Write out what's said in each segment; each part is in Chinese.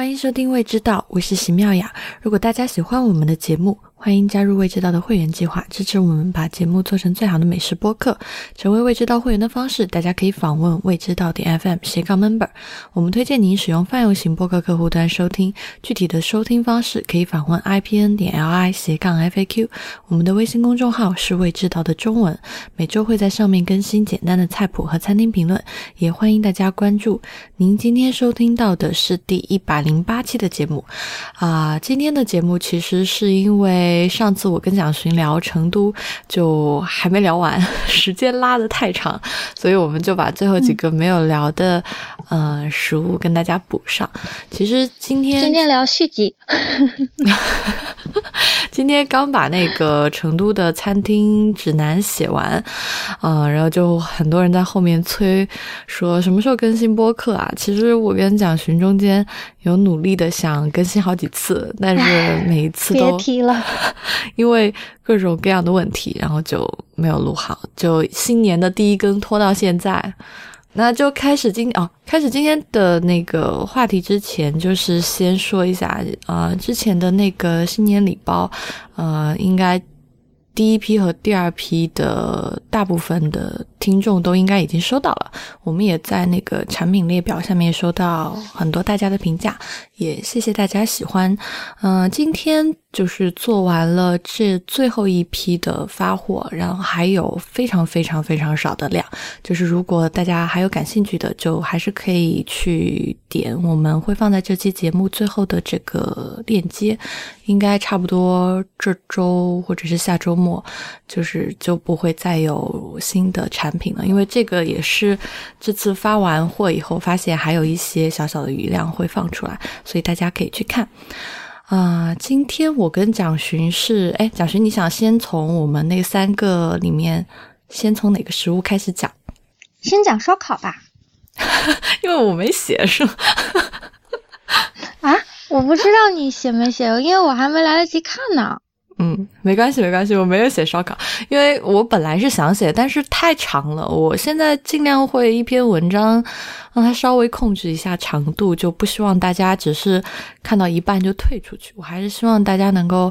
欢迎收听《未知道》，我是徐妙雅。如果大家喜欢我们的节目，欢迎加入未知道的会员计划，支持我们把节目做成最好的美食播客。成为未知道会员的方式，大家可以访问未知道点 FM 斜杠 member。我们推荐您使用泛用型播客客户端收听，具体的收听方式可以访问 IPN 点 LI 斜杠 FAQ。我们的微信公众号是未知道的中文，每周会在上面更新简单的菜谱和餐厅评论，也欢迎大家关注。您今天收听到的是第一百零八期的节目啊，今天的节目其实是因为。上次我跟蒋寻聊成都，就还没聊完，时间拉得太长，所以我们就把最后几个没有聊的，呃，食物跟大家补上。其实今天今天聊续集，今天刚把那个成都的餐厅指南写完，啊，然后就很多人在后面催，说什么时候更新播客啊？其实我跟蒋寻中间有努力的想更新好几次，但是每一次都别提了。因为各种各样的问题，然后就没有录好，就新年的第一更拖到现在，那就开始今哦，开始今天的那个话题之前，就是先说一下，呃，之前的那个新年礼包，呃，应该第一批和第二批的大部分的听众都应该已经收到了，我们也在那个产品列表下面收到很多大家的评价，也谢谢大家喜欢，嗯，今天。就是做完了这最后一批的发货，然后还有非常非常非常少的量。就是如果大家还有感兴趣的，就还是可以去点，我们会放在这期节目最后的这个链接。应该差不多这周或者是下周末，就是就不会再有新的产品呢，因为这个也是这次发完货以后发现还有一些小小的余量会放出来，所以大家可以去看。啊，今天我跟蒋寻是，哎，蒋寻，你想先从我们那三个里面，先从哪个食物开始讲？先讲烧烤吧，因为我没写，是吗？啊，我不知道你写没写，因为我还没来得及看呢。嗯，没关系，没关系，我没有写烧烤，因为我本来是想写，但是太长了。我现在尽量会一篇文章让它稍微控制一下长度，就不希望大家只是看到一半就退出去。我还是希望大家能够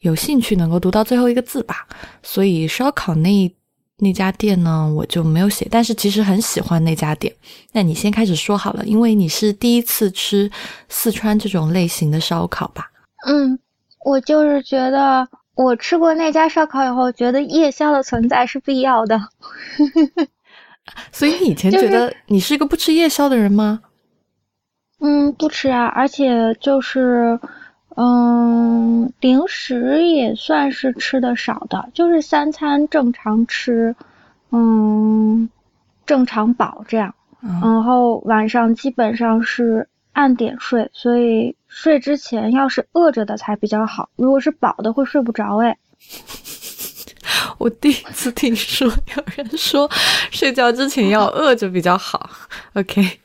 有兴趣，能够读到最后一个字吧。所以烧烤那那家店呢，我就没有写，但是其实很喜欢那家店。那你先开始说好了，因为你是第一次吃四川这种类型的烧烤吧？嗯。我就是觉得，我吃过那家烧烤以后，觉得夜宵的存在是必要的。所以你以前觉得你是一个不吃夜宵的人吗？嗯，不吃啊，而且就是，嗯，零食也算是吃的少的，就是三餐正常吃，嗯，正常饱这样，然后晚上基本上是按点睡，所以。睡之前要是饿着的才比较好，如果是饱的会睡不着哎。我第一次听说有人说睡觉之前要饿着比较好。OK。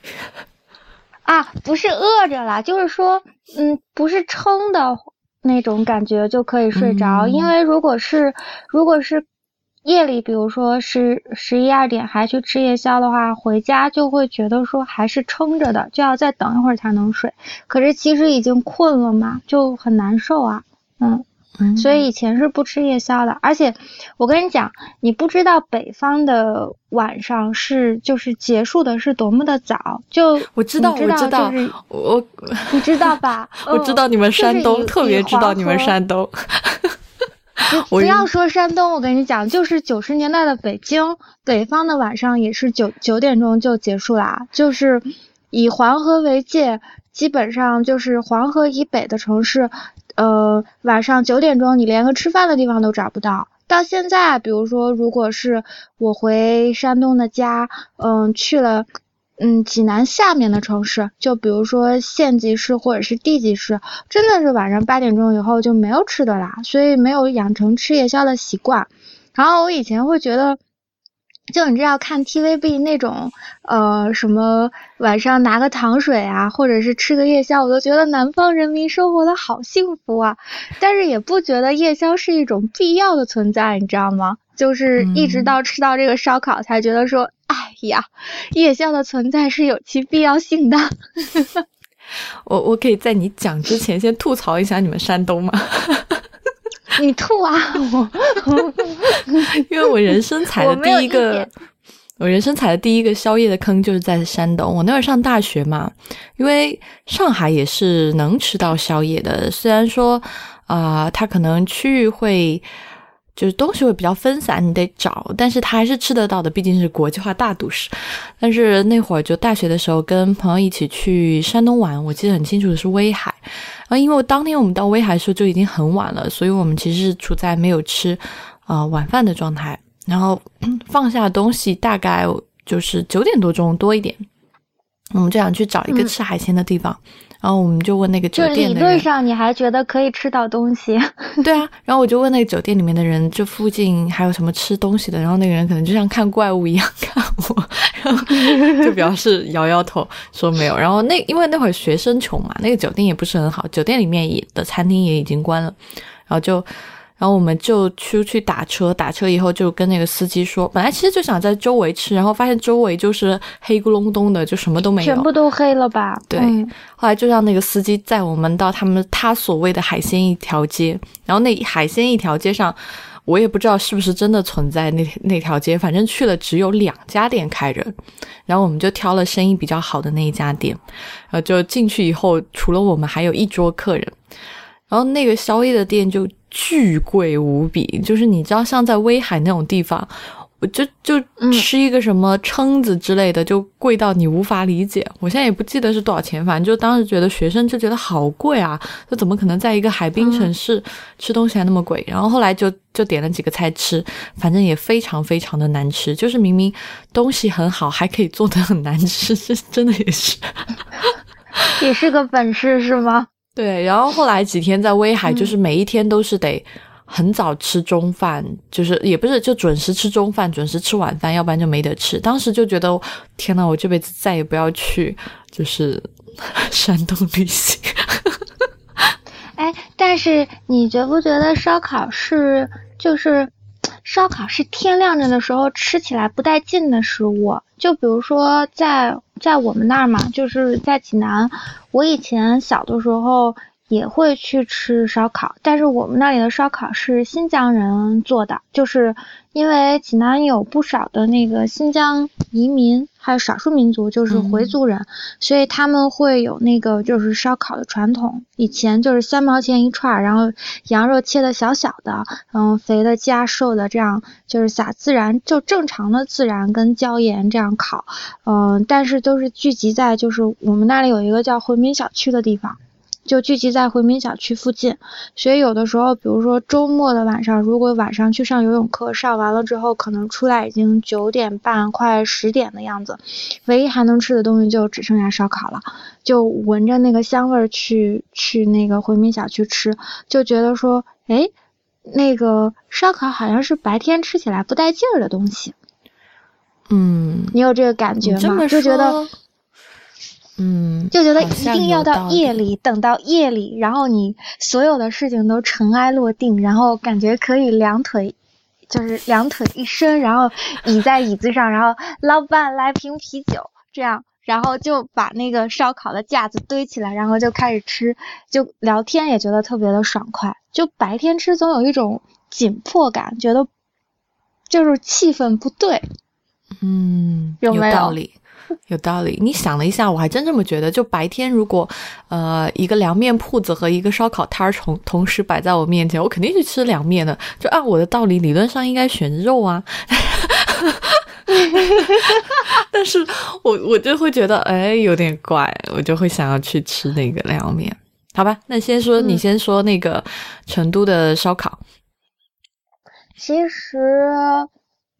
啊，不是饿着啦，就是说，嗯，不是撑的那种感觉就可以睡着，因为如果是如果是。夜里，比如说是十一二点还去吃夜宵的话，回家就会觉得说还是撑着的，就要再等一会儿才能睡。可是其实已经困了嘛，就很难受啊。嗯，所以以前是不吃夜宵的。而且我跟你讲，你不知道北方的晚上是就是结束的是多么的早。就我知道，我知道，就是我你知道吧？我知道你们山东，特别知道你们山东。不要说山东，我跟你讲，就是九十年代的北京，北方的晚上也是九九点钟就结束啦。就是以黄河为界，基本上就是黄河以北的城市，呃，晚上九点钟你连个吃饭的地方都找不到。到现在，比如说，如果是我回山东的家，嗯，去了。嗯，济南下面的城市，就比如说县级市或者是地级市，真的是晚上八点钟以后就没有吃的啦，所以没有养成吃夜宵的习惯。然后我以前会觉得，就你知道看 TVB 那种，呃，什么晚上拿个糖水啊，或者是吃个夜宵，我都觉得南方人民生活的好幸福啊。但是也不觉得夜宵是一种必要的存在，你知道吗？就是一直到吃到这个烧烤，才觉得说。哎呀，夜宵的存在是有其必要性的。我我可以在你讲之前先吐槽一下你们山东吗？你吐啊！我，因为我人生踩的第一个，我人生踩的第一个宵夜的坑就是在山东。我那会儿上大学嘛，因为上海也是能吃到宵夜的，虽然说啊，它可能区域会。就是东西会比较分散，你得找，但是它还是吃得到的，毕竟是国际化大都市。但是那会儿就大学的时候，跟朋友一起去山东玩，我记得很清楚的是威海。啊，因为当天我们到威海的时候就已经很晚了，所以我们其实是处在没有吃啊晚饭的状态。然后 放下东西大概就是九点多钟多一点，我们就想去找一个吃海鲜的地方。然后我们就问那个酒店的人，理论上你还觉得可以吃到东西？对啊，然后我就问那个酒店里面的人，这附近还有什么吃东西的？然后那个人可能就像看怪物一样看我，然 后就表示摇摇头说没有。然后那因为那会儿学生穷嘛，那个酒店也不是很好，酒店里面也的餐厅也已经关了，然后就。然后我们就出去打车，打车以后就跟那个司机说，本来其实就想在周围吃，然后发现周围就是黑咕隆咚的，就什么都没有，全部都黑了吧？对。后来就让那个司机载我们到他们他所谓的海鲜一条街，然后那海鲜一条街上，我也不知道是不是真的存在那那条街，反正去了只有两家店开着，然后我们就挑了生意比较好的那一家店，然后就进去以后，除了我们还有一桌客人，然后那个宵夜的店就。巨贵无比，就是你知道，像在威海那种地方，我就就吃一个什么蛏子之类的，就贵到你无法理解。我现在也不记得是多少钱，反正就当时觉得学生就觉得好贵啊，就怎么可能在一个海滨城市吃东西还那么贵？然后后来就就点了几个菜吃，反正也非常非常的难吃，就是明明东西很好，还可以做的很难吃，这真的也是，也是个本事是吗？对，然后后来几天在威海，就是每一天都是得很早吃中饭，就是也不是就准时吃中饭，准时吃晚饭，要不然就没得吃。当时就觉得，天呐，我这辈子再也不要去就是 山东旅行。哎，但是你觉不觉得烧烤是就是烧烤是天亮着的时候吃起来不带劲的食物？就比如说在在我们那儿嘛，就是在济南。我以前小的时候也会去吃烧烤，但是我们那里的烧烤是新疆人做的，就是因为济南有不少的那个新疆移民，还有少数民族，就是回族人，所以他们会有那个就是烧烤的传统。以前就是三毛钱一串，然后羊肉切的小小的，嗯，肥的加瘦的，这样就是撒孜然，就正常的孜然跟椒盐这样烤，嗯，但是都是聚集在就是我们那里有一个叫回民小区的地方。就聚集在回民小区附近，所以有的时候，比如说周末的晚上，如果晚上去上游泳课，上完了之后，可能出来已经九点半快十点的样子，唯一还能吃的东西就只剩下烧烤了，就闻着那个香味儿去去那个回民小区吃，就觉得说，哎，那个烧烤好像是白天吃起来不带劲儿的东西。嗯，你有这个感觉吗？就觉得。嗯，就觉得一定要到夜里，等到夜里，然后你所有的事情都尘埃落定，然后感觉可以两腿，就是两腿一伸，然后倚在椅子上，然后老板来瓶啤酒，这样，然后就把那个烧烤的架子堆起来，然后就开始吃，就聊天也觉得特别的爽快。就白天吃总有一种紧迫感，觉得就是气氛不对。嗯，有没有？有道理，你想了一下，我还真这么觉得。就白天，如果呃一个凉面铺子和一个烧烤摊儿同同时摆在我面前，我肯定去吃凉面的。就按我的道理，理论上应该选肉啊。但是我我就会觉得，哎，有点怪，我就会想要去吃那个凉面。好吧，那先说，你先说那个成都的烧烤。其实。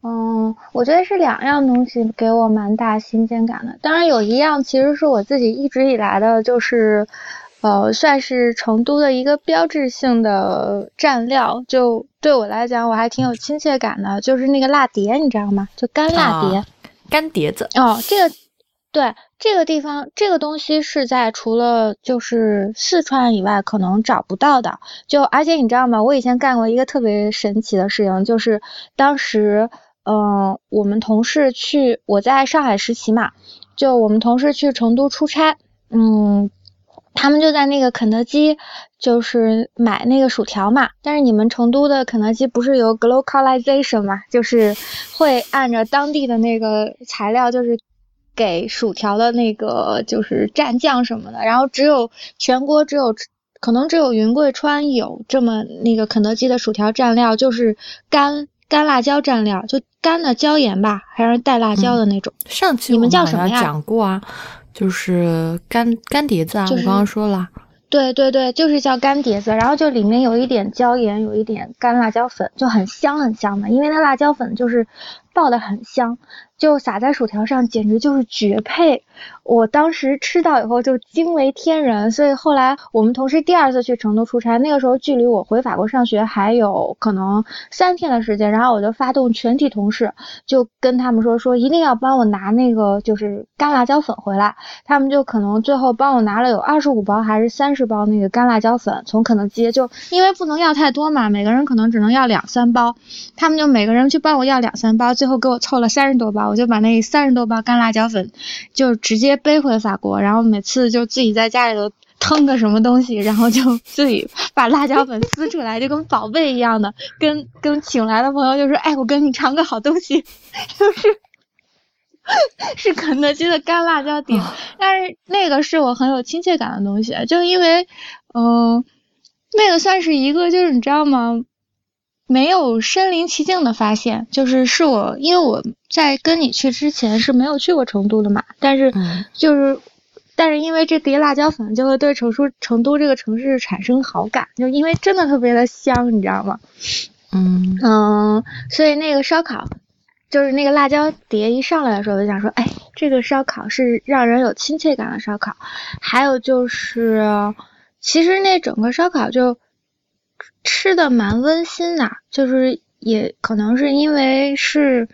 嗯，我觉得是两样东西给我蛮大新鲜感的。当然有一样其实是我自己一直以来的，就是呃，算是成都的一个标志性的蘸料。就对我来讲，我还挺有亲切感的，就是那个辣碟，你知道吗？就干辣碟，干碟子。哦，这个对这个地方，这个东西是在除了就是四川以外可能找不到的。就而且你知道吗？我以前干过一个特别神奇的事情，就是当时。嗯，我们同事去，我在上海实习嘛，就我们同事去成都出差，嗯，他们就在那个肯德基，就是买那个薯条嘛。但是你们成都的肯德基不是有 glocalization 嘛？就是会按照当地的那个材料，就是给薯条的那个就是蘸酱什么的。然后只有全国只有可能只有云贵川有这么那个肯德基的薯条蘸料，就是干干辣椒蘸料，就干的椒盐吧，还是带辣椒的那种。上期你们叫什么呀？讲过啊。就是干干碟子啊，我刚刚说了，对对对，就是叫干碟子，然后就里面有一点椒盐，有一点干辣椒粉，就很香很香的，因为那辣椒粉就是爆的很香。就撒在薯条上，简直就是绝配！我当时吃到以后就惊为天人，所以后来我们同事第二次去成都出差，那个时候距离我回法国上学还有可能三天的时间，然后我就发动全体同事，就跟他们说说一定要帮我拿那个就是干辣椒粉回来。他们就可能最后帮我拿了有二十五包还是三十包那个干辣椒粉，从肯德基就因为不能要太多嘛，每个人可能只能要两三包，他们就每个人去帮我要两三包，最后给我凑了三十多包。我就把那三十多包干辣椒粉就直接背回法国，然后每次就自己在家里头腾个什么东西，然后就 自己把辣椒粉撕出来，就跟宝贝一样的，跟跟请来的朋友就说：“哎，我跟你尝个好东西，就是是肯德基的干辣椒底。”但是那个是我很有亲切感的东西，就因为嗯，那个算是一个，就是你知道吗？没有身临其境的发现，就是是我，因为我在跟你去之前是没有去过成都的嘛，但是就是，但是因为这碟辣椒粉就会对成都成都这个城市产生好感，就因为真的特别的香，你知道吗？嗯嗯，所以那个烧烤，就是那个辣椒碟一上来的时候，我就想说，哎，这个烧烤是让人有亲切感的烧烤。还有就是，其实那整个烧烤就。吃的蛮温馨的，就是也可能是因为是，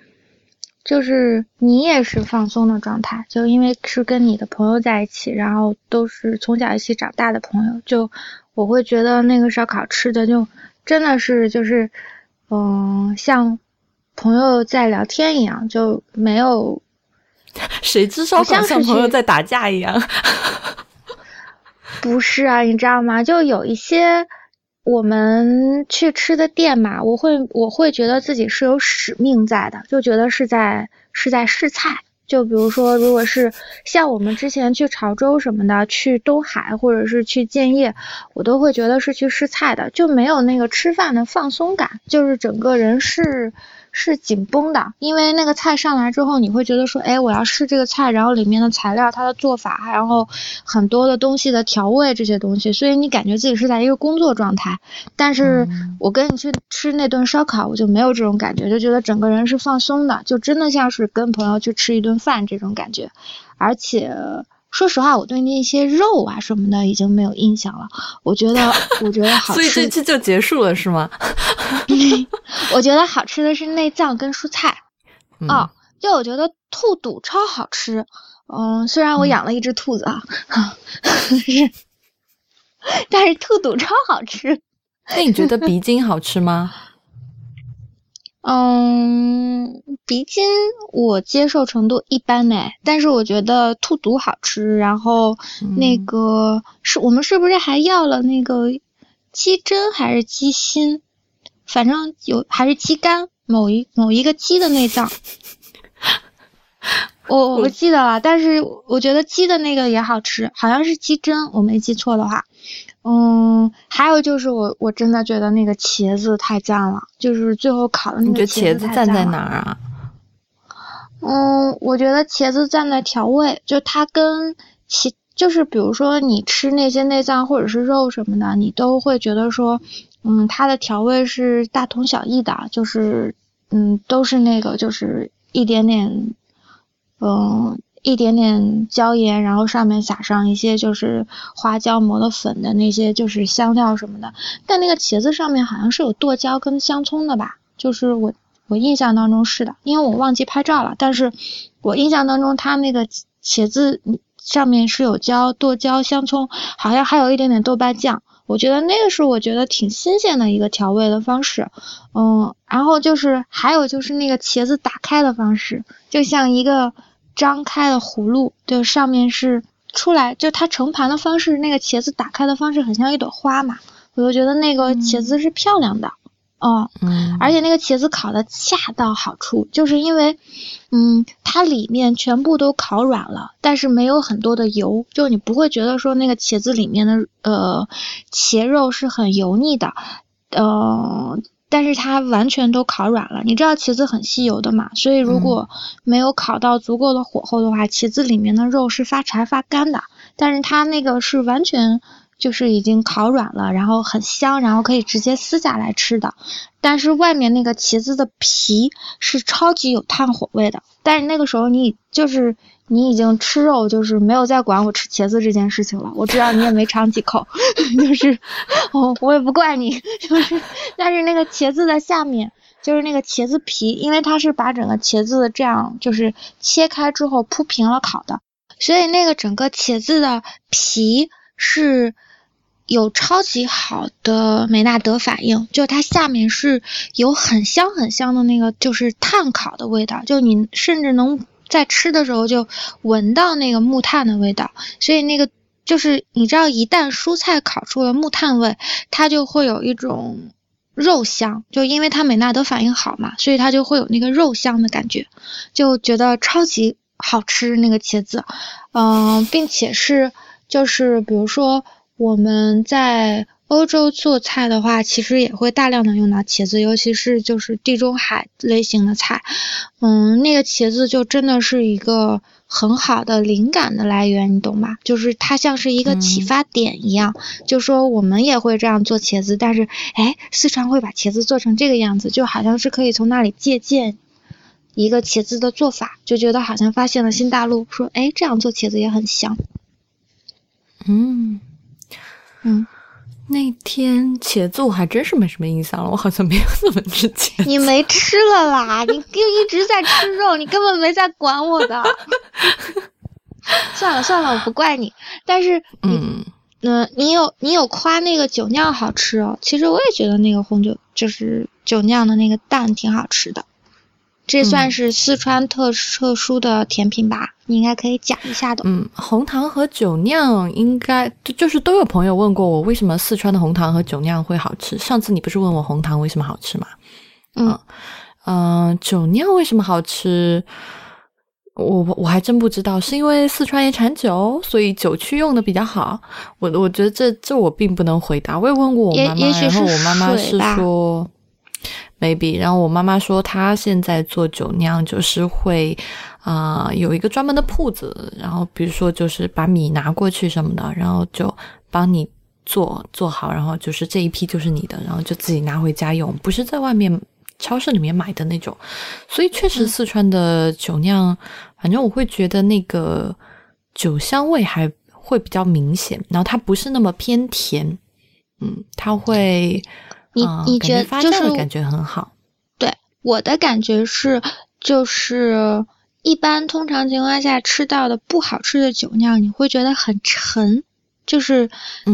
就是你也是放松的状态，就因为是跟你的朋友在一起，然后都是从小一起长大的朋友，就我会觉得那个烧烤吃的就真的是就是，嗯，像朋友在聊天一样，就没有 谁知烧烤像朋友在打架一样，不是啊，你知道吗？就有一些。我们去吃的店嘛，我会我会觉得自己是有使命在的，就觉得是在是在试菜。就比如说，如果是像我们之前去潮州什么的，去东海或者是去建业，我都会觉得是去试菜的，就没有那个吃饭的放松感，就是整个人是。是紧绷的，因为那个菜上来之后，你会觉得说，哎，我要试这个菜，然后里面的材料、它的做法，然后很多的东西的调味这些东西，所以你感觉自己是在一个工作状态。但是我跟你去吃那顿烧烤，我就没有这种感觉，就觉得整个人是放松的，就真的像是跟朋友去吃一顿饭这种感觉，而且。说实话，我对那些肉啊什么的已经没有印象了。我觉得，我觉得好吃。所以这期就结束了是吗？我觉得好吃的是内脏跟蔬菜。哦，就我觉得兔肚超好吃。嗯，虽然我养了一只兔子啊，是，但是兔肚超好吃。那你觉得鼻筋好吃吗？嗯，鼻筋我接受程度一般呢，但是我觉得兔肚好吃。然后那个是我们是不是还要了那个鸡胗还是鸡心？反正有还是鸡肝，某一某一个鸡的内脏，我我不记得了。但是我觉得鸡的那个也好吃，好像是鸡胗，我没记错的话。嗯，还有就是我我真的觉得那个茄子太赞了，就是最后烤的那个茄子赞在哪儿啊？嗯，我觉得茄子赞在调味，就它跟其就是比如说你吃那些内脏或者是肉什么的，你都会觉得说，嗯，它的调味是大同小异的，就是嗯都是那个就是一点点，嗯。一点点椒盐，然后上面撒上一些就是花椒磨的粉的那些就是香料什么的。但那个茄子上面好像是有剁椒跟香葱的吧？就是我我印象当中是的，因为我忘记拍照了。但是我印象当中它那个茄子上面是有椒、剁椒、香葱，好像还有一点点豆瓣酱。我觉得那个是我觉得挺新鲜的一个调味的方式。嗯，然后就是还有就是那个茄子打开的方式，就像一个。张开的葫芦，就上面是出来，就它盛盘的方式，那个茄子打开的方式很像一朵花嘛，我就觉得那个茄子是漂亮的。哦，嗯，而且那个茄子烤的恰到好处，就是因为，嗯，它里面全部都烤软了，但是没有很多的油，就你不会觉得说那个茄子里面的呃茄肉是很油腻的，呃，但是它完全都烤软了。你知道茄子很吸油的嘛，所以如果没有烤到足够的火候的话，茄子里面的肉是发柴发干的，但是它那个是完全。就是已经烤软了，然后很香，然后可以直接撕下来吃的。但是外面那个茄子的皮是超级有炭火味的。但是那个时候你就是你已经吃肉，就是没有再管我吃茄子这件事情了。我知道你也没尝几口，就是我我也不怪你，就是但是那个茄子的下面就是那个茄子皮，因为它是把整个茄子这样就是切开之后铺平了烤的，所以那个整个茄子的皮是。有超级好的美纳德反应，就它下面是有很香很香的那个，就是炭烤的味道，就你甚至能在吃的时候就闻到那个木炭的味道。所以那个就是你知道，一旦蔬菜烤出了木炭味，它就会有一种肉香，就因为它美纳德反应好嘛，所以它就会有那个肉香的感觉，就觉得超级好吃那个茄子，嗯，并且是就是比如说。我们在欧洲做菜的话，其实也会大量的用到茄子，尤其是就是地中海类型的菜，嗯，那个茄子就真的是一个很好的灵感的来源，你懂吗？就是它像是一个启发点一样，就说我们也会这样做茄子，但是哎，四川会把茄子做成这个样子，就好像是可以从那里借鉴一个茄子的做法，就觉得好像发现了新大陆，说哎，这样做茄子也很香，嗯。嗯，那天茄子我还真是没什么印象了，我好像没有怎么吃茄子。你没吃了啦，你就一直在吃肉，你根本没在管我的。算了算了，我不怪你。但是，嗯嗯，你有你有夸那个酒酿好吃哦。其实我也觉得那个红酒就是酒酿的那个蛋挺好吃的。这算是四川特特殊的甜品吧？你应该可以讲一下的。嗯，红糖和酒酿应该就是都有朋友问过我，为什么四川的红糖和酒酿会好吃？上次你不是问我红糖为什么好吃吗？嗯嗯，酒酿为什么好吃？我我还真不知道，是因为四川也产酒，所以酒曲用的比较好。我我觉得这这我并不能回答。我也问过我妈妈，然后我妈妈是说。maybe，然后我妈妈说她现在做酒酿就是会啊有一个专门的铺子，然后比如说就是把米拿过去什么的，然后就帮你做做好，然后就是这一批就是你的，然后就自己拿回家用，不是在外面超市里面买的那种。所以确实四川的酒酿，反正我会觉得那个酒香味还会比较明显，然后它不是那么偏甜，嗯，它会。你你觉得就是感觉很好，对我的感觉是，就是一般通常情况下吃到的不好吃的酒酿，你会觉得很沉，就是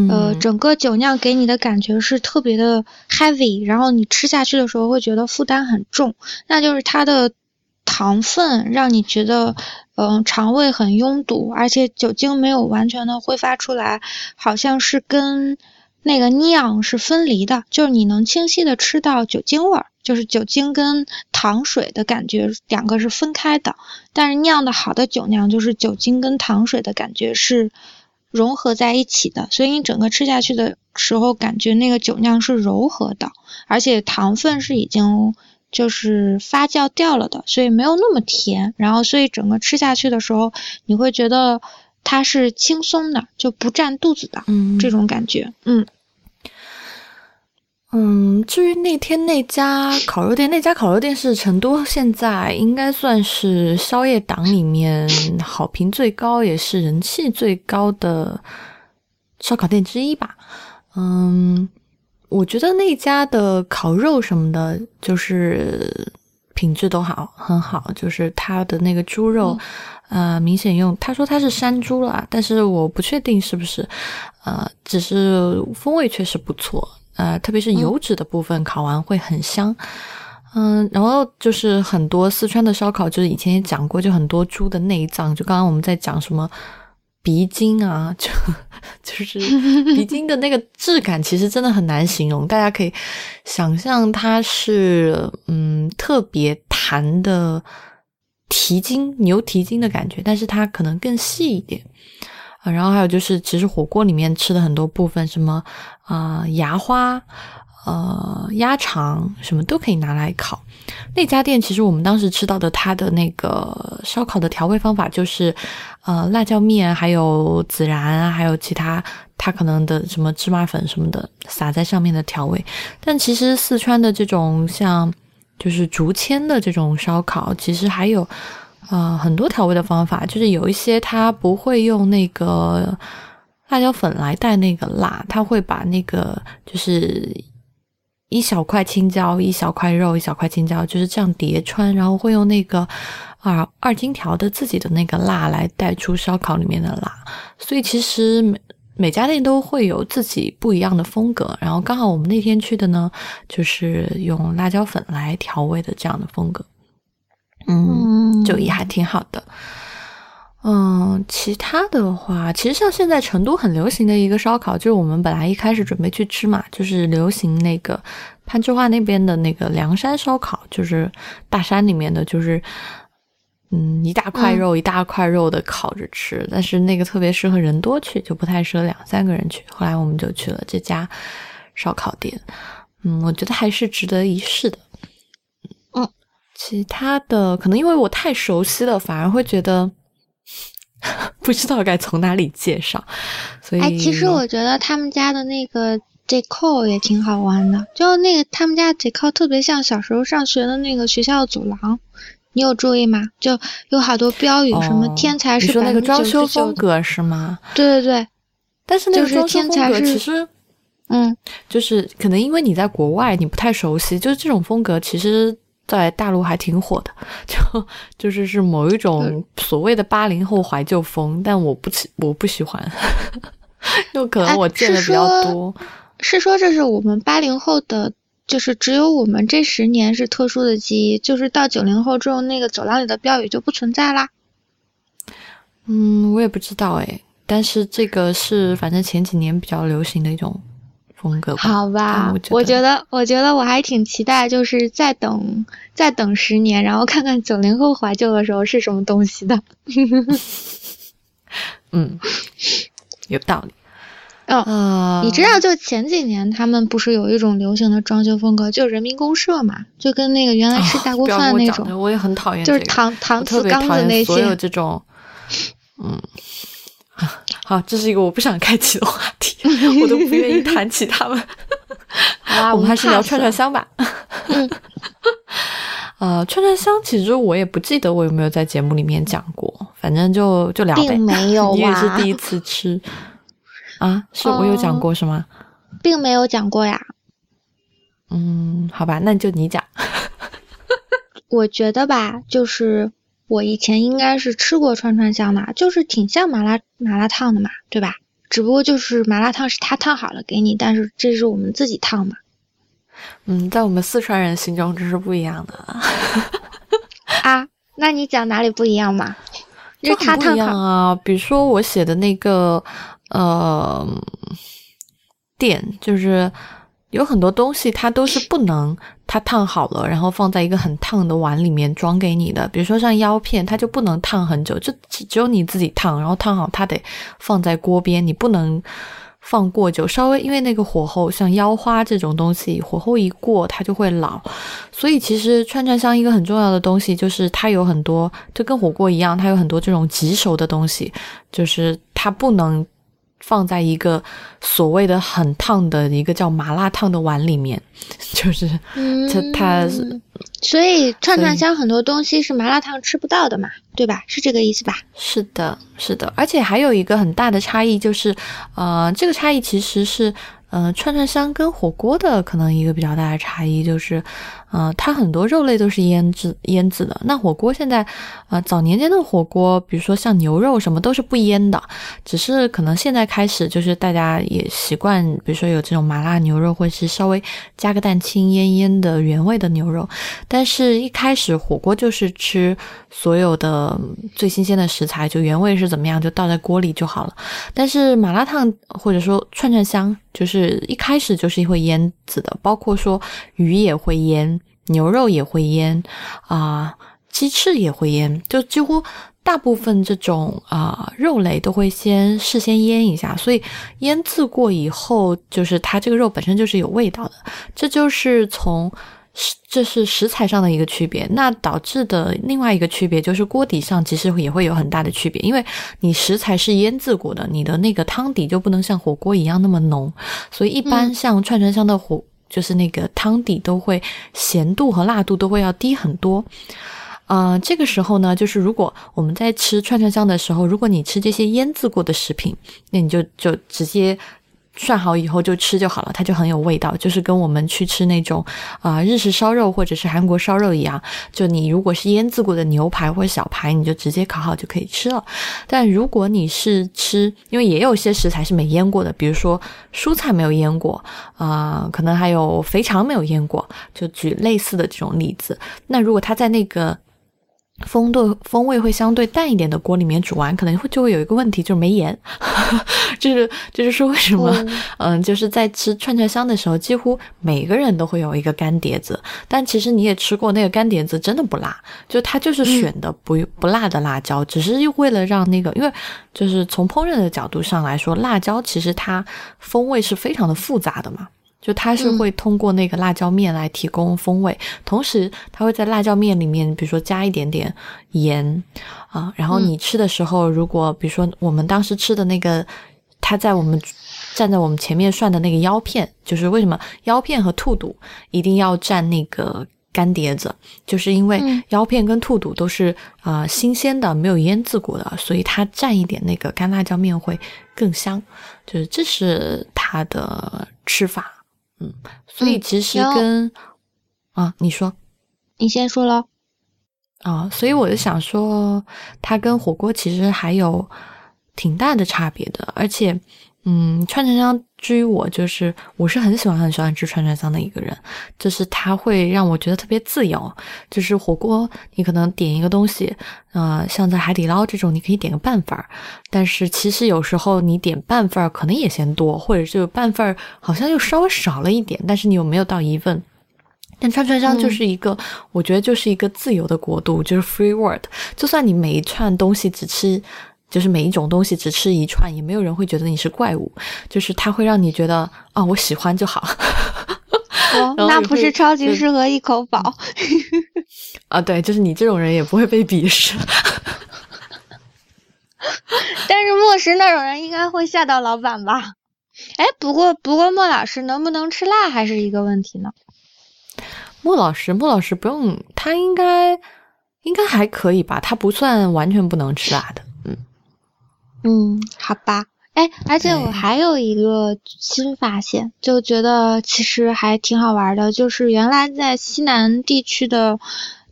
呃整个酒酿给你的感觉是特别的 heavy，然后你吃下去的时候会觉得负担很重，那就是它的糖分让你觉得嗯肠胃很拥堵，而且酒精没有完全的挥发出来，好像是跟。那个酿是分离的，就是你能清晰的吃到酒精味儿，就是酒精跟糖水的感觉两个是分开的。但是酿的好的酒酿，就是酒精跟糖水的感觉是融合在一起的，所以你整个吃下去的时候，感觉那个酒酿是柔和的，而且糖分是已经就是发酵掉了的，所以没有那么甜。然后所以整个吃下去的时候，你会觉得。它是轻松的，就不占肚子的，嗯，这种感觉，嗯，嗯。至于那天那家烤肉店，那家烤肉店是成都现在应该算是宵夜档里面好评最高，也是人气最高的烧烤店之一吧。嗯，我觉得那家的烤肉什么的，就是品质都好，很好，就是它的那个猪肉。呃，明显用他说他是山猪了，但是我不确定是不是，呃，只是风味确实不错，呃，特别是油脂的部分烤完会很香，嗯，然后就是很多四川的烧烤，就是以前也讲过，就很多猪的内脏，就刚刚我们在讲什么鼻筋啊，就 就是 鼻筋的那个质感，其实真的很难形容。大家可以想象它是嗯特别弹的蹄筋，牛蹄筋的感觉，但是它可能更细一点啊。然后还有就是，其实火锅里面吃的很多部分，什么啊牙花。呃，鸭肠什么都可以拿来烤。那家店其实我们当时吃到的，它的那个烧烤的调味方法就是，呃，辣椒面，还有孜然，还有其他它可能的什么芝麻粉什么的撒在上面的调味。但其实四川的这种像就是竹签的这种烧烤，其实还有呃很多调味的方法，就是有一些它不会用那个辣椒粉来带那个辣，它会把那个就是。一小块青椒，一小块肉，一小块青椒，就是这样叠穿，然后会用那个啊二荆条的自己的那个辣来带出烧烤里面的辣，所以其实每每家店都会有自己不一样的风格。然后刚好我们那天去的呢，就是用辣椒粉来调味的这样的风格，嗯，就也还挺好的。嗯，其他的话，其实像现在成都很流行的一个烧烤，就是我们本来一开始准备去吃嘛，就是流行那个攀枝花那边的那个凉山烧烤，就是大山里面的，就是嗯一大块肉一大块肉的烤着吃，但是那个特别适合人多去，就不太适合两三个人去。后来我们就去了这家烧烤店，嗯，我觉得还是值得一试的。嗯，其他的可能因为我太熟悉了，反而会觉得。不知道该从哪里介绍，所以哎，其实我觉得他们家的那个 decor 也挺好玩的，就那个他们家 decor 特别像小时候上学的那个学校走廊，你有注意吗？就有好多标语，什么天才是那个装修风格是吗？对对对，但是那个装修风格其实，嗯，就是可能因为你在国外，你不太熟悉，就是这种风格其实。在大陆还挺火的，就就是是某一种所谓的八零后怀旧风，但我不喜我不喜欢，就可能我见的比较多。是说这是我们八零后的，就是只有我们这十年是特殊的记忆，就是到九零后之后，那个走廊里的标语就不存在啦。嗯，我也不知道哎，但是这个是反正前几年比较流行的一种。风格好吧，我觉得，我觉得我还挺期待，就是再等再等十年，然后看看九零后怀旧的时候是什么东西的。嗯，有道理。哦，你知道，就前几年他们不是有一种流行的装修风格，就人民公社嘛，就跟那个原来吃大锅饭那种。我也很讨厌，就是搪搪瓷缸子那些。所有这种，嗯。好，这是一个我不想开启的话题，我都不愿意 谈起他们。啊，我们还是聊串串香吧。呃，串串香其实我也不记得我有没有在节目里面讲过，反正就就聊呗。并没有，你也是第一次吃啊？是我有讲过是吗？并没有讲过呀。嗯，好吧，那就你讲。我觉得吧，就是。我以前应该是吃过串串香的，就是挺像麻辣麻辣烫的嘛，对吧？只不过就是麻辣烫是他烫好了给你，但是这是我们自己烫嘛。嗯，在我们四川人心中这是不一样的 啊。那你讲哪里不一样嘛？就他不一样啊。比如说我写的那个呃店，就是有很多东西它都是不能。它烫好了，然后放在一个很烫的碗里面装给你的。比如说像腰片，它就不能烫很久，就只只有你自己烫，然后烫好它得放在锅边，你不能放过久。稍微因为那个火候，像腰花这种东西，火候一过它就会老。所以其实串串香一个很重要的东西就是它有很多，就跟火锅一样，它有很多这种急熟的东西，就是它不能。放在一个所谓的很烫的一个叫麻辣烫的碗里面，就是它它，所以串串香很多东西是麻辣烫吃不到的嘛，对吧？是这个意思吧？是的，是的，而且还有一个很大的差异就是，呃，这个差异其实是。嗯，串串香跟火锅的可能一个比较大的差异就是，呃，它很多肉类都是腌制腌制的。那火锅现在，呃，早年间的火锅，比如说像牛肉什么都是不腌的，只是可能现在开始就是大家也习惯，比如说有这种麻辣牛肉，或者是稍微加个蛋清腌腌的原味的牛肉。但是一开始火锅就是吃所有的最新鲜的食材，就原味是怎么样就倒在锅里就好了。但是麻辣烫或者说串串香，就是一开始就是会腌制的，包括说鱼也会腌，牛肉也会腌，啊，鸡翅也会腌，就几乎。大部分这种啊肉类都会先事先腌一下，所以腌制过以后，就是它这个肉本身就是有味道的。这就是从这是食材上的一个区别。那导致的另外一个区别就是锅底上其实也会有很大的区别，因为你食材是腌制过的，你的那个汤底就不能像火锅一样那么浓。所以一般像串串香的火，就是那个汤底都会咸度和辣度都会要低很多。呃，这个时候呢，就是如果我们在吃串串香的时候，如果你吃这些腌制过的食品，那你就就直接涮好以后就吃就好了，它就很有味道，就是跟我们去吃那种啊日式烧肉或者是韩国烧肉一样，就你如果是腌制过的牛排或者小排，你就直接烤好就可以吃了。但如果你是吃，因为也有些食材是没腌过的，比如说蔬菜没有腌过啊，可能还有肥肠没有腌过，就举类似的这种例子。那如果它在那个风度风味会相对淡一点的锅里面煮完，可能会就会有一个问题，就是没盐。这是这就是说为什么，嗯，就是在吃串串香的时候，几乎每个人都会有一个干碟子。但其实你也吃过那个干碟子，真的不辣，就它就是选的不不辣的辣椒，只是为了让那个，因为就是从烹饪的角度上来说，辣椒其实它风味是非常的复杂的嘛。就它是会通过那个辣椒面来提供风味，同时它会在辣椒面里面，比如说加一点点盐啊，然后你吃的时候，如果比如说我们当时吃的那个，它在我们站在我们前面涮的那个腰片，就是为什么？腰片和兔肚一定要蘸那个干碟子，就是因为腰片跟兔肚都是啊新鲜的，没有腌制过的，所以它蘸一点那个干辣椒面会更香，就是这是它的吃法。嗯，所以其实跟啊，你说，你先说喽。啊，所以我就想说，它跟火锅其实还有挺大的差别的，而且。嗯，串串香，至于我就是，我是很喜欢很喜欢吃串串香的一个人，就是它会让我觉得特别自由。就是火锅，你可能点一个东西，呃，像在海底捞这种，你可以点个半份儿，但是其实有时候你点半份儿可能也嫌多，或者就半份儿好像又稍微少了一点，但是你又没有到一份。但串串香就是一个，我觉得就是一个自由的国度，就是 free world，就算你每一串东西只吃。就是每一种东西只吃一串，也没有人会觉得你是怪物。就是它会让你觉得啊，我喜欢就好。哦，那不是超级适合一口饱。啊，对，就是你这种人也不会被鄙视。但是莫石那种人应该会吓到老板吧？哎，不过不过莫老师能不能吃辣还是一个问题呢？莫老师，莫老师不用，他应该应该还可以吧？他不算完全不能吃辣的。嗯，好吧，哎，而且我还有一个新发现，就觉得其实还挺好玩的，就是原来在西南地区的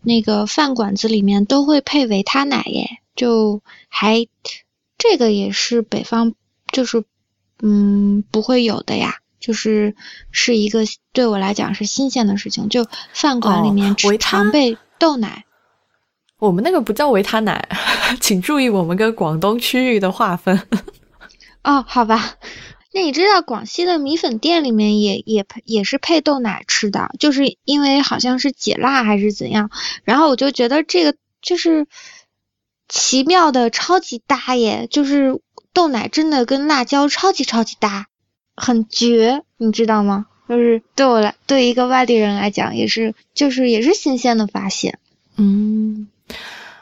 那个饭馆子里面都会配维他奶耶，就还这个也是北方就是嗯不会有的呀，就是是一个对我来讲是新鲜的事情，就饭馆里面常备豆奶。我们那个不叫维他奶，请注意我们跟广东区域的划分。哦，好吧，那你知道广西的米粉店里面也也配也是配豆奶吃的，就是因为好像是解辣还是怎样，然后我就觉得这个就是奇妙的超级搭耶，就是豆奶真的跟辣椒超级超级搭，很绝，你知道吗？就是对我来，对一个外地人来讲，也是就是也是新鲜的发现，嗯。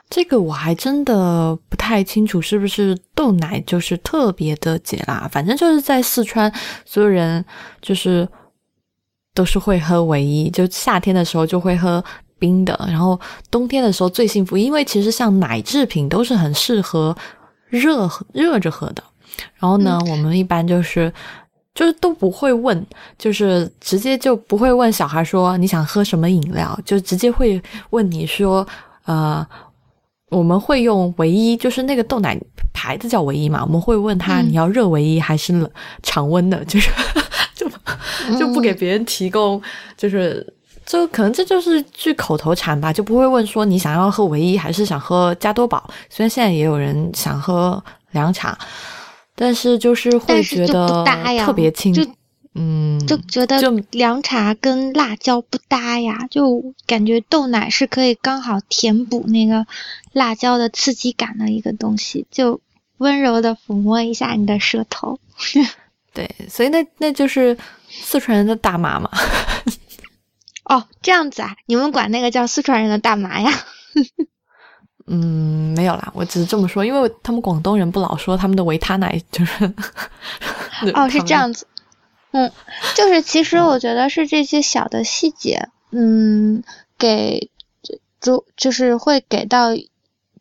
这个我还真的不太清楚，是不是豆奶就是特别的解辣？反正就是在四川，所有人就是都是会喝唯一，就夏天的时候就会喝冰的，然后冬天的时候最幸福，因为其实像奶制品都是很适合热热着喝的。然后呢，我们一般就是就是都不会问，就是直接就不会问小孩说你想喝什么饮料，就直接会问你说呃。我们会用唯一，就是那个豆奶牌子叫唯一嘛。我们会问他，你要热唯一还是常温的？就是 就就不给别人提供，就是就可能这就是句口头禅吧，就不会问说你想要喝唯一还是想喝加多宝。虽然现在也有人想喝凉茶，但是就是会觉得特别清，嗯，就觉得凉茶跟辣椒不搭呀，就感觉豆奶是可以刚好填补那个辣椒的刺激感的一个东西，就温柔的抚摸一下你的舌头。对，所以那那就是四川人的大麻嘛。哦，这样子啊？你们管那个叫四川人的大麻呀？嗯，没有啦，我只是这么说，因为他们广东人不老说他们的维他奶就是。哦，是这样子。嗯，就是其实我觉得是这些小的细节，嗯，给就就是会给到，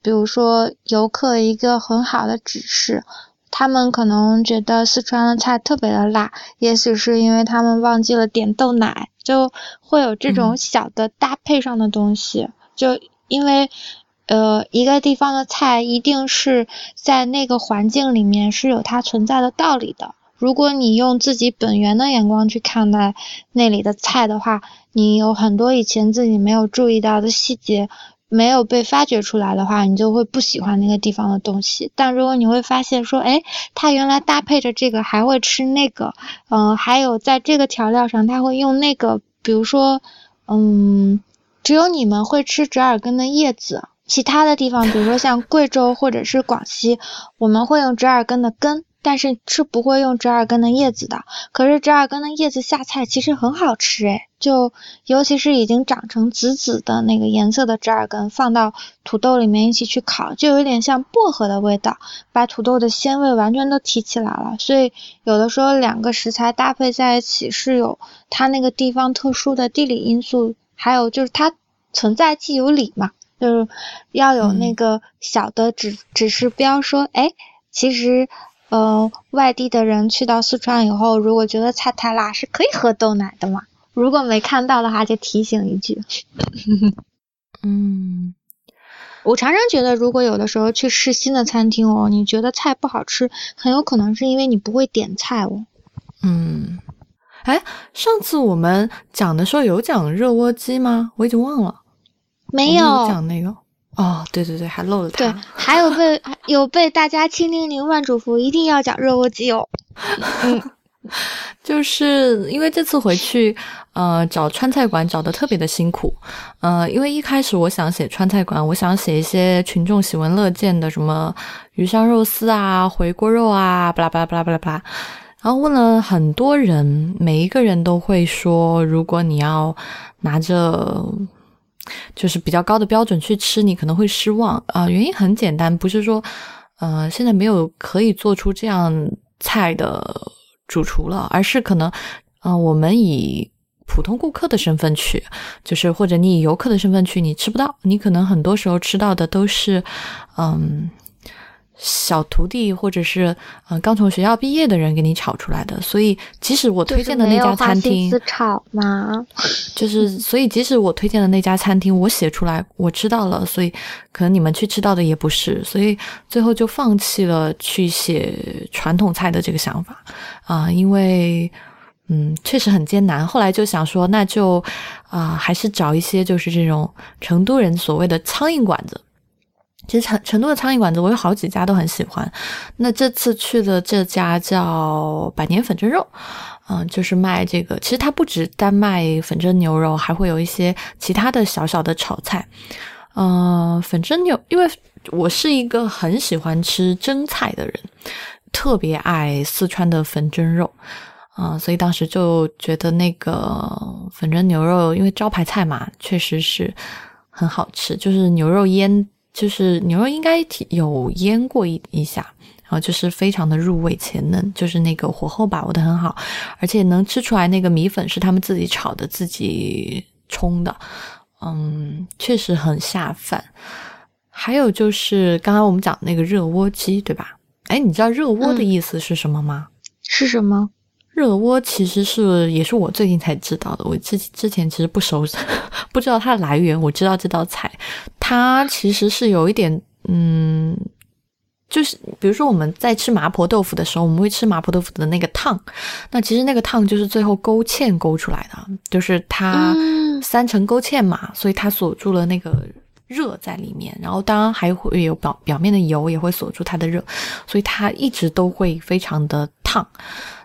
比如说游客一个很好的指示。他们可能觉得四川的菜特别的辣，也许是因为他们忘记了点豆奶，就会有这种小的搭配上的东西。就因为，呃，一个地方的菜一定是在那个环境里面是有它存在的道理的。如果你用自己本源的眼光去看待那里的菜的话，你有很多以前自己没有注意到的细节。没有被发掘出来的话，你就会不喜欢那个地方的东西。但如果你会发现说，哎，他原来搭配着这个还会吃那个，嗯，还有在这个调料上他会用那个，比如说，嗯，只有你们会吃折耳根的叶子，其他的地方，比如说像贵州或者是广西，我们会用折耳根的根。但是是不会用折耳根的叶子的，可是折耳根的叶子下菜其实很好吃诶，就尤其是已经长成紫紫的那个颜色的折耳根，放到土豆里面一起去烤，就有点像薄荷的味道，把土豆的鲜味完全都提起来了。所以有的时候两个食材搭配在一起是有它那个地方特殊的地理因素，还有就是它存在既有理嘛，就是要有那个小的指指示标说，哎，其实。呃，外地的人去到四川以后，如果觉得菜太辣，是可以喝豆奶的嘛？如果没看到的话，就提醒一句。嗯，我常常觉得，如果有的时候去试新的餐厅哦，你觉得菜不好吃，很有可能是因为你不会点菜哦。嗯，哎，上次我们讲的时候有讲热窝鸡吗？我已经忘了。没有讲那个。哦，对对对，还漏了它。对，还有被有被大家千叮咛万嘱咐，一定要讲热窝鸡哦。嗯，就是因为这次回去，呃，找川菜馆找的特别的辛苦。呃，因为一开始我想写川菜馆，我想写一些群众喜闻乐见的，什么鱼香肉丝啊、回锅肉啊，巴拉巴拉巴拉巴拉巴拉。然后问了很多人，每一个人都会说，如果你要拿着。就是比较高的标准去吃，你可能会失望啊。原因很简单，不是说，呃，现在没有可以做出这样菜的主厨了，而是可能，呃，我们以普通顾客的身份去，就是或者你以游客的身份去，你吃不到，你可能很多时候吃到的都是，嗯。小徒弟或者是呃刚从学校毕业的人给你炒出来的，所以即使我推荐的那家餐厅，炒吗？就是所以即使我推荐的那家餐厅，我写出来我知道了，所以可能你们去吃到的也不是，所以最后就放弃了去写传统菜的这个想法啊，因为嗯确实很艰难。后来就想说，那就啊还是找一些就是这种成都人所谓的苍蝇馆子。其实成成都的苍蝇馆子，我有好几家都很喜欢。那这次去的这家叫百年粉蒸肉，嗯，就是卖这个。其实它不止单卖粉蒸牛肉，还会有一些其他的小小的炒菜。嗯，粉蒸牛，因为我是一个很喜欢吃蒸菜的人，特别爱四川的粉蒸肉啊，所以当时就觉得那个粉蒸牛肉，因为招牌菜嘛，确实是很好吃，就是牛肉腌。就是牛肉应该有腌过一一下，然后就是非常的入味且嫩，就是那个火候把握的很好，而且能吃出来那个米粉是他们自己炒的、自己冲的，嗯，确实很下饭。还有就是刚刚我们讲那个热窝鸡，对吧？哎，你知道热窝的意思是什么吗？是什么？热窝其实是也是我最近才知道的，我之之前其实不熟，不知道它的来源。我知道这道菜，它其实是有一点，嗯，就是比如说我们在吃麻婆豆腐的时候，我们会吃麻婆豆腐的那个烫，那其实那个烫就是最后勾芡勾出来的，就是它三层勾芡嘛，所以它锁住了那个热在里面，然后当然还会有表表面的油也会锁住它的热，所以它一直都会非常的烫。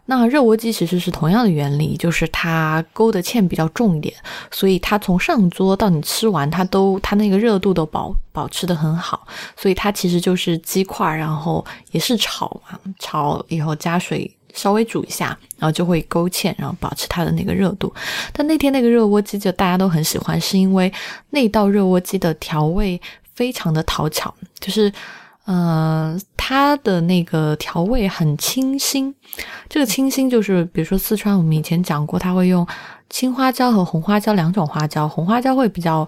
那热锅鸡其实是同样的原理，就是它勾的芡比较重一点，所以它从上桌到你吃完，它都它那个热度都保保持的很好，所以它其实就是鸡块，然后也是炒嘛，炒以后加水稍微煮一下，然后就会勾芡，然后保持它的那个热度。但那天那个热锅鸡就大家都很喜欢，是因为那道热锅鸡的调味非常的讨巧，就是。呃，它的那个调味很清新，这个清新就是，比如说四川，我们以前讲过，它会用青花椒和红花椒两种花椒，红花椒会比较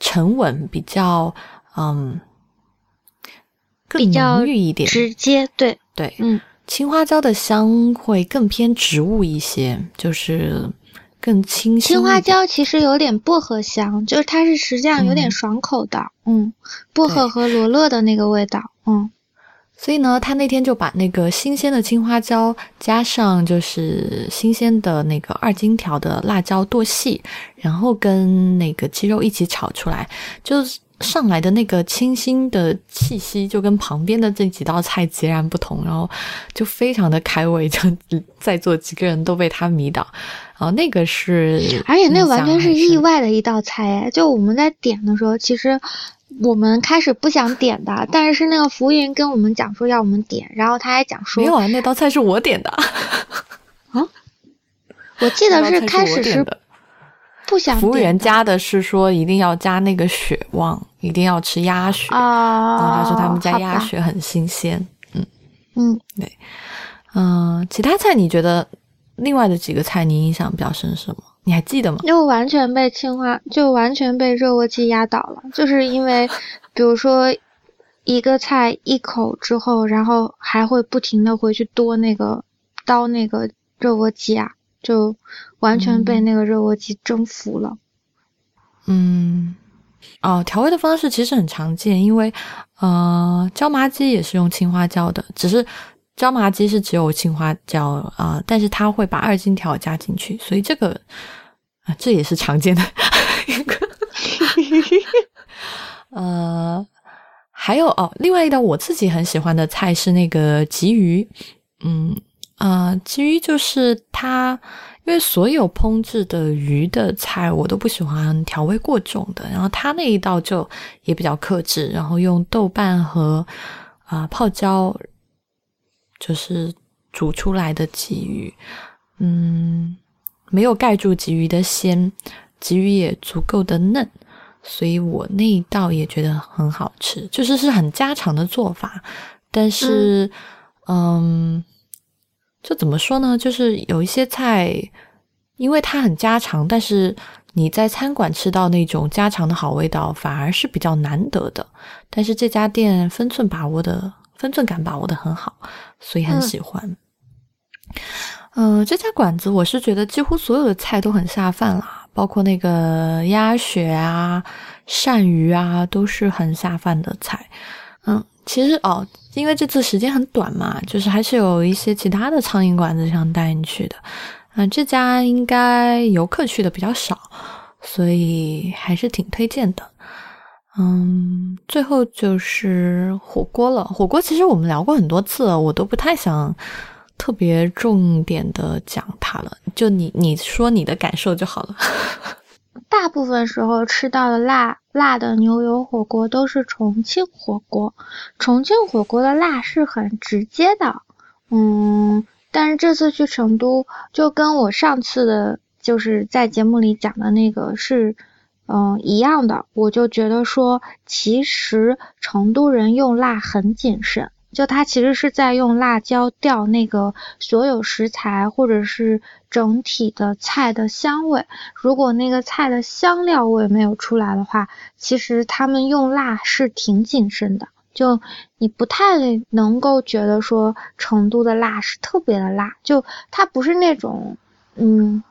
沉稳，比较嗯，更浓郁一点，直接对。对，嗯，青花椒的香会更偏植物一些，就是。更清新。青花椒其实有点薄荷香，就是它是实际上有点爽口的，嗯，薄荷和罗勒的那个味道，嗯。所以呢，他那天就把那个新鲜的青花椒加上就是新鲜的那个二荆条的辣椒剁细，然后跟那个鸡肉一起炒出来，就是。上来的那个清新的气息，就跟旁边的这几道菜截然不同，然后就非常的开胃，就 在座几个人都被他迷倒。然后那个是，而且那完全是意外的一道菜哎！就我们在点的时候，其实我们开始不想点的，但是那个服务员跟我们讲说要我们点，然后他还讲说没有啊，那道菜是我点的 啊，我记得是开始是。不想服务员加的是说一定要加那个血旺，一定要吃鸭血啊。然后他说他们家鸭血很新鲜。嗯嗯，对，嗯，其他菜你觉得另外的几个菜你印象比较深什么？你还记得吗？就完全被青花，就完全被热锅鸡压倒了。就是因为，比如说一个菜一口之后，然后还会不停的回去多那个刀那个热锅鸡啊。就完全被那个热锅鸡征服了。嗯，哦，调味的方式其实很常见，因为呃，椒麻鸡也是用青花椒的，只是椒麻鸡是只有青花椒啊，但是它会把二荆条加进去，所以这个啊，这也是常见的 一个。呃，还有哦，另外一道我自己很喜欢的菜是那个鲫鱼，嗯。啊，鲫鱼就是它，因为所有烹制的鱼的菜我都不喜欢调味过重的，然后它那一道就也比较克制，然后用豆瓣和啊泡椒就是煮出来的鲫鱼，嗯，没有盖住鲫鱼的鲜，鲫鱼也足够的嫩，所以我那一道也觉得很好吃，就是是很家常的做法，但是嗯。就怎么说呢？就是有一些菜，因为它很家常，但是你在餐馆吃到那种家常的好味道，反而是比较难得的。但是这家店分寸把握的分寸感把握的很好，所以很喜欢。嗯，这家馆子我是觉得几乎所有的菜都很下饭啦，包括那个鸭血啊、鳝鱼啊，都是很下饭的菜。嗯，其实哦。因为这次时间很短嘛，就是还是有一些其他的苍蝇馆子想带你去的，嗯，这家应该游客去的比较少，所以还是挺推荐的。嗯，最后就是火锅了。火锅其实我们聊过很多次了，我都不太想特别重点的讲它了。就你你说你的感受就好了。大部分时候吃到的辣辣的牛油火锅都是重庆火锅，重庆火锅的辣是很直接的，嗯，但是这次去成都就跟我上次的就是在节目里讲的那个是嗯一样的，我就觉得说其实成都人用辣很谨慎。就他其实是在用辣椒调那个所有食材或者是整体的菜的香味，如果那个菜的香料味没有出来的话，其实他们用辣是挺谨慎的。就你不太能够觉得说成都的辣是特别的辣，就它不是那种嗯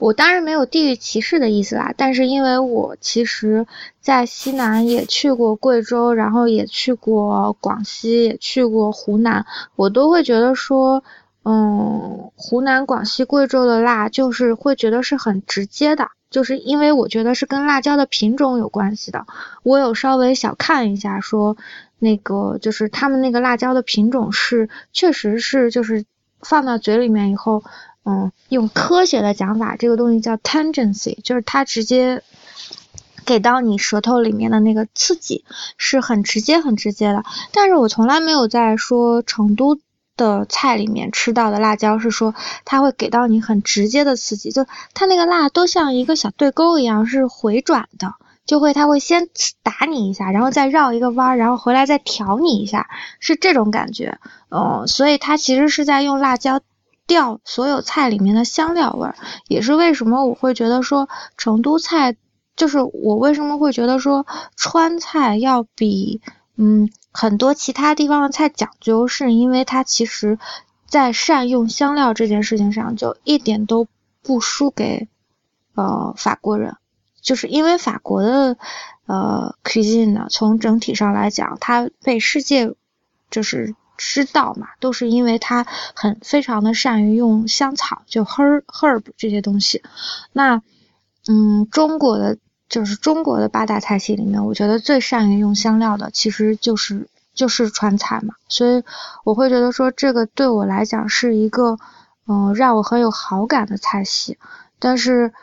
我当然没有地域歧视的意思啦，但是因为我其实，在西南也去过贵州，然后也去过广西，也去过湖南，我都会觉得说，嗯，湖南、广西、贵州的辣就是会觉得是很直接的，就是因为我觉得是跟辣椒的品种有关系的。我有稍微小看一下，说那个就是他们那个辣椒的品种是，确实是就是放到嘴里面以后。嗯，用科学的讲法，这个东西叫 tangency，就是它直接给到你舌头里面的那个刺激是很直接、很直接的。但是我从来没有在说成都的菜里面吃到的辣椒是说它会给到你很直接的刺激，就它那个辣都像一个小对勾一样是回转的，就会它会先打你一下，然后再绕一个弯，然后回来再调你一下，是这种感觉。嗯，所以它其实是在用辣椒。调所有菜里面的香料味儿，也是为什么我会觉得说成都菜，就是我为什么会觉得说川菜要比嗯很多其他地方的菜讲究，是因为它其实，在善用香料这件事情上就一点都不输给呃法国人，就是因为法国的呃 cuisine 呢，从整体上来讲，它被世界就是。知道嘛，都是因为他很非常的善于用香草，就 herb herb 这些东西。那，嗯，中国的就是中国的八大菜系里面，我觉得最善于用香料的，其实就是就是川菜嘛。所以我会觉得说，这个对我来讲是一个，嗯，让我很有好感的菜系。但是，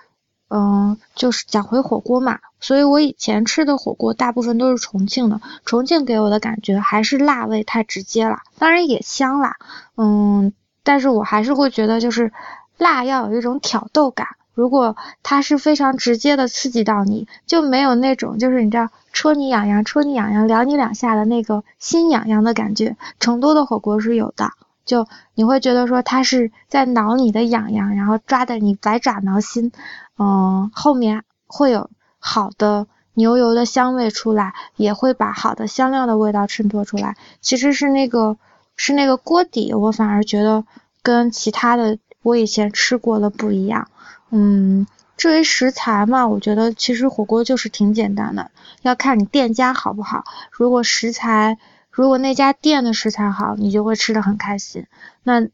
嗯，就是讲回火锅嘛。所以我以前吃的火锅大部分都是重庆的，重庆给我的感觉还是辣味太直接了，当然也香辣，嗯，但是我还是会觉得就是辣要有一种挑逗感，如果它是非常直接的刺激到你，就没有那种就是你知道戳你痒痒、戳你痒痒、撩你两下的那个心痒痒的感觉。成都的火锅是有的，就你会觉得说它是在挠你的痒痒，然后抓的你百爪挠心，嗯，后面会有。好的牛油的香味出来，也会把好的香料的味道衬托出来。其实是那个是那个锅底，我反而觉得跟其他的我以前吃过的不一样。嗯，至于食材嘛，我觉得其实火锅就是挺简单的，要看你店家好不好。如果食材，如果那家店的食材好，你就会吃的很开心。那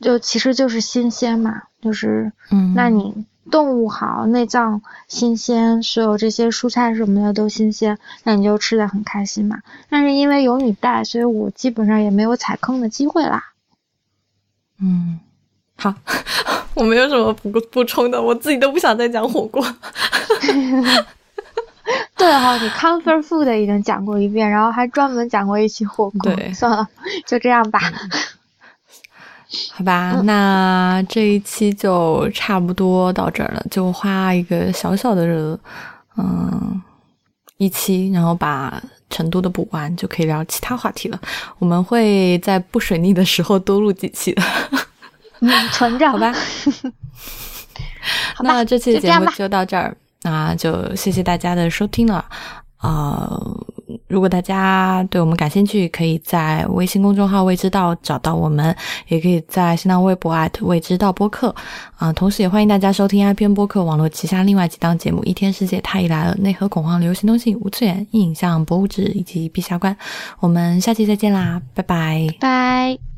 就其实就是新鲜嘛，就是嗯，那你。动物好，内脏新鲜，所有这些蔬菜什么的都新鲜，那你就吃的很开心嘛。但是因为有你带，所以我基本上也没有踩坑的机会啦。嗯，好，我没有什么补补充的，我自己都不想再讲火锅。对哈，你 comfort food 已经讲过一遍，然后还专门讲过一期火锅，算了，就这样吧。好吧，那这一期就差不多到这儿了，就花一个小小的嗯一期，然后把成都的补完，就可以聊其他话题了。我们会在不水逆的时候多录几期的，存着 好吧。那这期节目就到这儿，那就谢谢大家的收听了。啊，如果大家对我们感兴趣，可以在微信公众号“未知道”找到我们，也可以在新浪微博未知道播客啊。同时，也欢迎大家收听 IPN 播客网络旗下另外几档节目《一天世界》《太医来了》《内核恐慌》《流行东西》《无次元》《影像博物志》以及《陛下观》。我们下期再见啦，拜拜，拜。